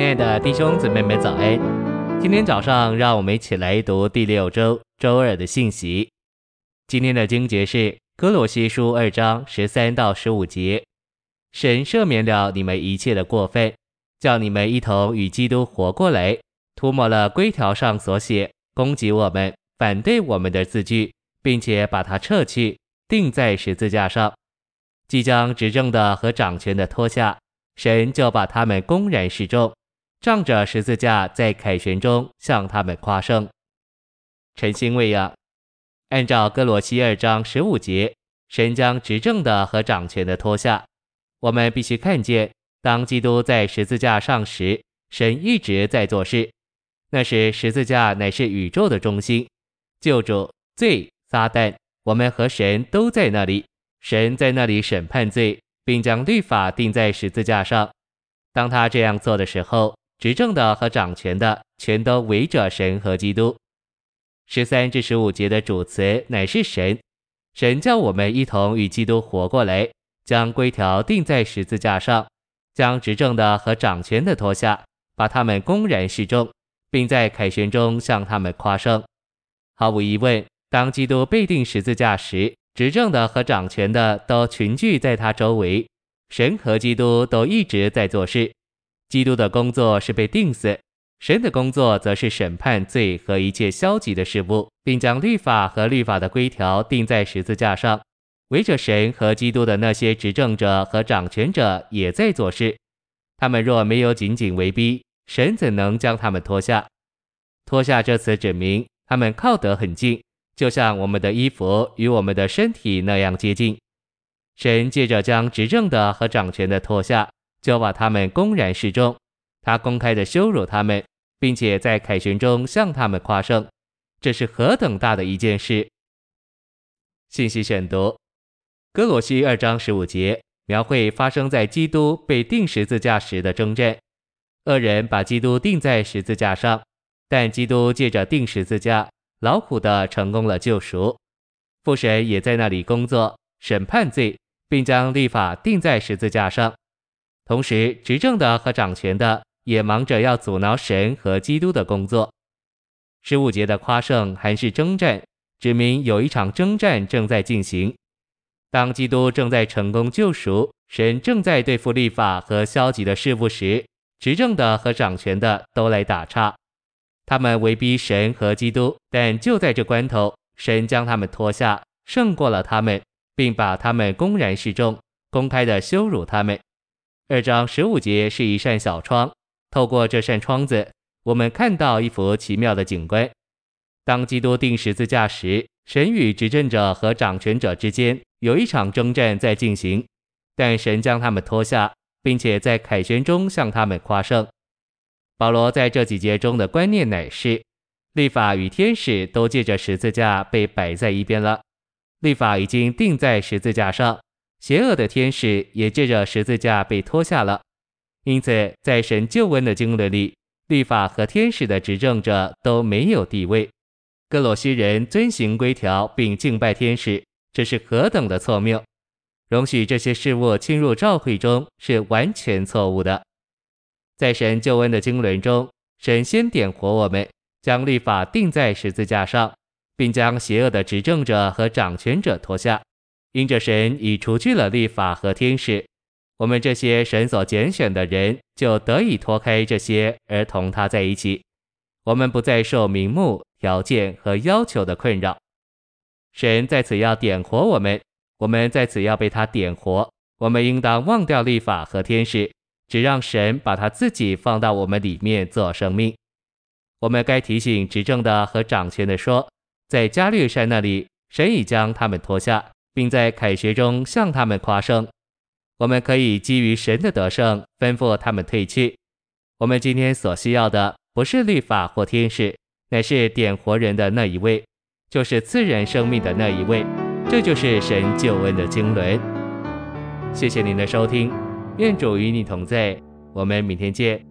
亲爱的弟兄姊妹们，早安！今天早上，让我们一起来读第六周周二的信息。今天的经节是歌罗西书二章十三到十五节：神赦免了你们一切的过犯，叫你们一同与基督活过来，涂抹了规条上所写攻击我们、反对我们的字句，并且把它撤去，钉在十字架上，即将执政的和掌权的脱下。神就把他们公然示众，仗着十字架在凯旋中向他们夸胜。晨星喂养，按照歌罗西二章十五节，神将执政的和掌权的脱下。我们必须看见，当基督在十字架上时，神一直在做事。那时十字架乃是宇宙的中心，救主、罪、撒旦，我们和神都在那里。神在那里审判罪。并将律法钉在十字架上。当他这样做的时候，执政的和掌权的全都围着神和基督。十三至十五节的主词乃是神，神叫我们一同与基督活过来，将规条钉在十字架上，将执政的和掌权的脱下，把他们公然示众，并在凯旋中向他们夸胜。毫无疑问，当基督被钉十字架时，执政的和掌权的都群聚在他周围，神和基督都一直在做事。基督的工作是被钉死，神的工作则是审判罪和一切消极的事物，并将律法和律法的规条钉在十字架上。围着神和基督的那些执政者和掌权者也在做事。他们若没有紧紧围逼，神怎能将他们脱下？脱下这词指明他们靠得很近。就像我们的衣服与我们的身体那样接近，神借着将执政的和掌权的脱下，就把他们公然示众，他公开的羞辱他们，并且在凯旋中向他们夸胜，这是何等大的一件事！信息选读：歌罗西二章十五节描绘发生在基督被钉十字架时的征战，恶人把基督钉在十字架上，但基督借着钉十字架。劳苦的成功了救赎，父神也在那里工作，审判罪，并将立法钉在十字架上。同时，执政的和掌权的也忙着要阻挠神和基督的工作。十五节的夸胜还是征战，指明有一场征战正在进行。当基督正在成功救赎，神正在对付立法和消极的事物时，执政的和掌权的都来打岔。他们围逼神和基督，但就在这关头，神将他们脱下，胜过了他们，并把他们公然示众，公开的羞辱他们。二章十五节是一扇小窗，透过这扇窗子，我们看到一幅奇妙的景观。当基督钉十字架时，神与执政者和掌权者之间有一场征战在进行，但神将他们脱下，并且在凯旋中向他们夸胜。保罗在这几节中的观念乃是：律法与天使都借着十字架被摆在一边了，律法已经钉在十字架上，邪恶的天使也借着十字架被脱下了。因此，在神救恩的经纶里，律法和天使的执政者都没有地位。格罗西人遵行规条并敬拜天使，这是何等的错谬！容许这些事物侵入教会中是完全错误的。在神救恩的经纶中，神先点活我们，将律法钉在十字架上，并将邪恶的执政者和掌权者脱下。因着神已除去了律法和天使，我们这些神所拣选的人就得以脱开这些，而同他在一起。我们不再受名目、条件和要求的困扰。神在此要点活我们，我们在此要被他点活。我们应当忘掉律法和天使。只让神把他自己放到我们里面做生命。我们该提醒执政的和掌权的说，在加略山那里，神已将他们脱下，并在凯旋中向他们夸胜。我们可以基于神的得胜，吩咐他们退去。我们今天所需要的不是律法或天使，乃是点活人的那一位，就是赐人生命的那一位。这就是神救恩的经纶。谢谢您的收听。愿主与你同在，我们明天见。